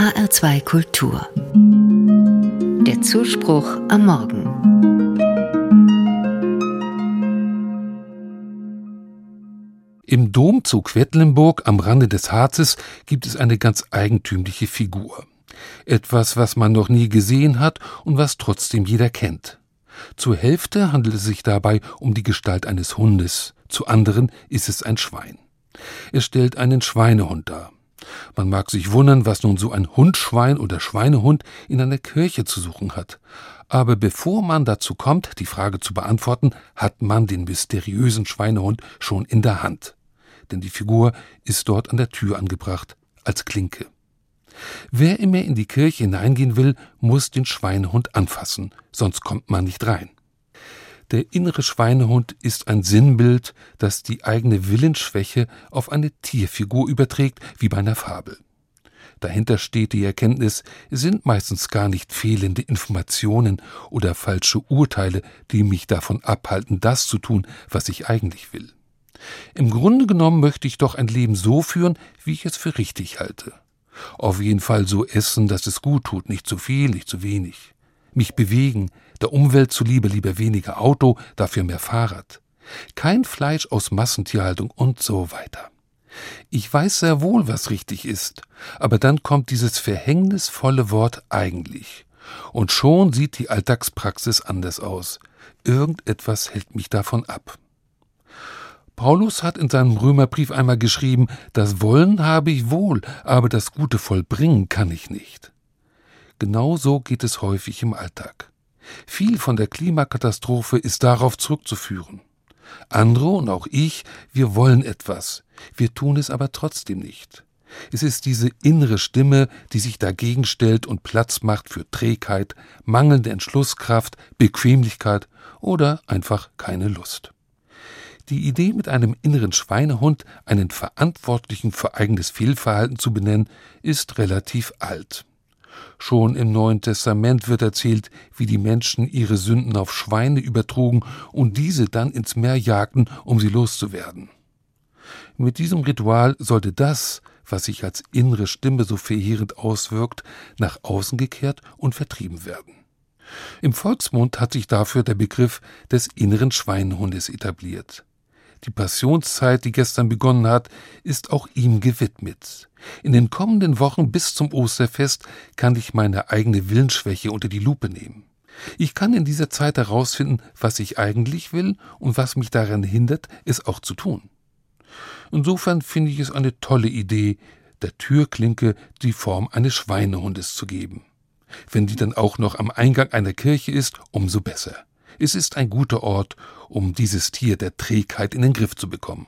HR2 Kultur. Der Zuspruch am Morgen. Im Dom zu Quedlinburg am Rande des Harzes gibt es eine ganz eigentümliche Figur. Etwas, was man noch nie gesehen hat und was trotzdem jeder kennt. Zur Hälfte handelt es sich dabei um die Gestalt eines Hundes, zu anderen ist es ein Schwein. Es stellt einen Schweinehund dar. Man mag sich wundern, was nun so ein Hundschwein oder Schweinehund in einer Kirche zu suchen hat. Aber bevor man dazu kommt, die Frage zu beantworten, hat man den mysteriösen Schweinehund schon in der Hand. Denn die Figur ist dort an der Tür angebracht, als Klinke. Wer immer in die Kirche hineingehen will, muss den Schweinehund anfassen, sonst kommt man nicht rein. Der innere Schweinehund ist ein Sinnbild, das die eigene Willensschwäche auf eine Tierfigur überträgt, wie bei einer Fabel. Dahinter steht die Erkenntnis, es sind meistens gar nicht fehlende Informationen oder falsche Urteile, die mich davon abhalten, das zu tun, was ich eigentlich will. Im Grunde genommen möchte ich doch ein Leben so führen, wie ich es für richtig halte. Auf jeden Fall so essen, dass es gut tut, nicht zu viel, nicht zu wenig. Mich bewegen, der Umwelt zuliebe lieber weniger Auto, dafür mehr Fahrrad. Kein Fleisch aus Massentierhaltung und so weiter. Ich weiß sehr wohl, was richtig ist, aber dann kommt dieses verhängnisvolle Wort eigentlich. Und schon sieht die Alltagspraxis anders aus. Irgendetwas hält mich davon ab. Paulus hat in seinem Römerbrief einmal geschrieben, das Wollen habe ich wohl, aber das Gute vollbringen kann ich nicht. Genau so geht es häufig im Alltag. Viel von der Klimakatastrophe ist darauf zurückzuführen. Andere und auch ich, wir wollen etwas, wir tun es aber trotzdem nicht. Es ist diese innere Stimme, die sich dagegen stellt und Platz macht für Trägheit, mangelnde Entschlusskraft, Bequemlichkeit oder einfach keine Lust. Die Idee, mit einem inneren Schweinehund einen Verantwortlichen für eigenes Fehlverhalten zu benennen, ist relativ alt. Schon im Neuen Testament wird erzählt, wie die Menschen ihre Sünden auf Schweine übertrugen und diese dann ins Meer jagten, um sie loszuwerden. Mit diesem Ritual sollte das, was sich als innere Stimme so verheerend auswirkt, nach außen gekehrt und vertrieben werden. Im Volksmund hat sich dafür der Begriff des inneren Schweinehundes etabliert. Die Passionszeit, die gestern begonnen hat, ist auch ihm gewidmet. In den kommenden Wochen bis zum Osterfest kann ich meine eigene Willensschwäche unter die Lupe nehmen. Ich kann in dieser Zeit herausfinden, was ich eigentlich will und was mich daran hindert, es auch zu tun. Insofern finde ich es eine tolle Idee, der Türklinke die Form eines Schweinehundes zu geben. Wenn die dann auch noch am Eingang einer Kirche ist, umso besser. Es ist ein guter Ort, um dieses Tier der Trägheit in den Griff zu bekommen.